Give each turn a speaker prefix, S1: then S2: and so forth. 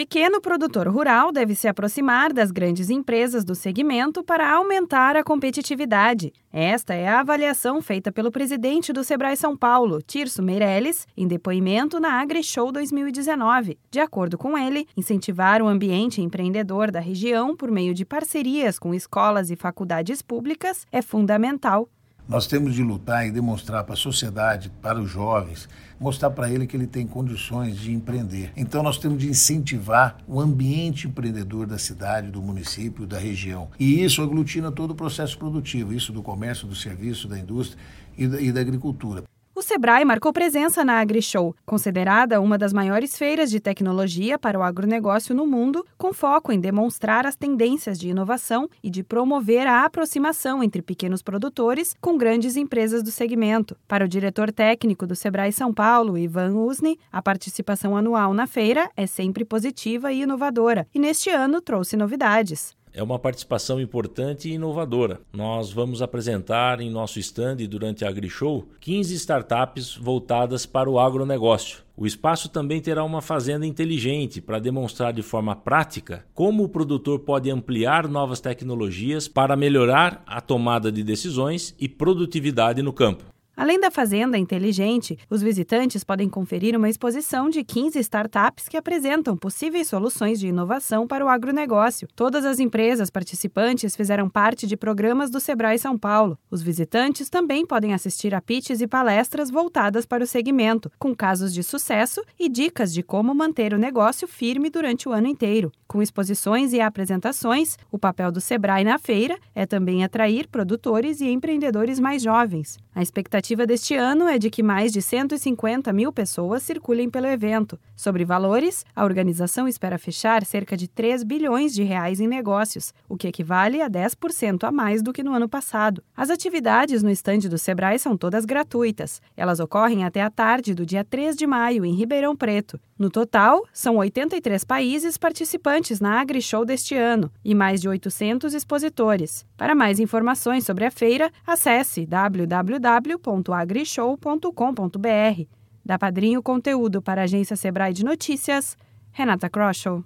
S1: pequeno produtor rural deve se aproximar das grandes empresas do segmento para aumentar a competitividade. Esta é a avaliação feita pelo presidente do Sebrae São Paulo, Tirso Meirelles, em depoimento na AgriShow 2019. De acordo com ele, incentivar o ambiente empreendedor da região por meio de parcerias com escolas e faculdades públicas é fundamental.
S2: Nós temos de lutar e demonstrar para a sociedade, para os jovens, mostrar para ele que ele tem condições de empreender. Então nós temos de incentivar o ambiente empreendedor da cidade, do município, da região. E isso aglutina todo o processo produtivo, isso do comércio, do serviço, da indústria e da, e da agricultura.
S1: O Sebrae marcou presença na AgriShow, considerada uma das maiores feiras de tecnologia para o agronegócio no mundo, com foco em demonstrar as tendências de inovação e de promover a aproximação entre pequenos produtores com grandes empresas do segmento. Para o diretor técnico do Sebrae São Paulo, Ivan Usni, a participação anual na feira é sempre positiva e inovadora, e neste ano trouxe novidades
S3: é uma participação importante e inovadora. Nós vamos apresentar em nosso stand durante a AgriShow 15 startups voltadas para o agronegócio. O espaço também terá uma fazenda inteligente para demonstrar de forma prática como o produtor pode ampliar novas tecnologias para melhorar a tomada de decisões e produtividade no campo.
S1: Além da Fazenda Inteligente, os visitantes podem conferir uma exposição de 15 startups que apresentam possíveis soluções de inovação para o agronegócio. Todas as empresas participantes fizeram parte de programas do Sebrae São Paulo. Os visitantes também podem assistir a pitches e palestras voltadas para o segmento, com casos de sucesso e dicas de como manter o negócio firme durante o ano inteiro. Com exposições e apresentações, o papel do Sebrae na feira é também atrair produtores e empreendedores mais jovens. A expectativa deste ano é de que mais de 150 mil pessoas circulem pelo evento. Sobre valores, a organização espera fechar cerca de 3 bilhões de reais em negócios, o que equivale a 10% a mais do que no ano passado. As atividades no estande do Sebrae são todas gratuitas. Elas ocorrem até a tarde do dia 3 de maio, em Ribeirão Preto. No total, são 83 países participantes na AgriShow deste ano e mais de 800 expositores. Para mais informações sobre a feira, acesse www.agrishow.com.br. Da Padrinho Conteúdo para a agência Sebrae de Notícias, Renata Kroschel.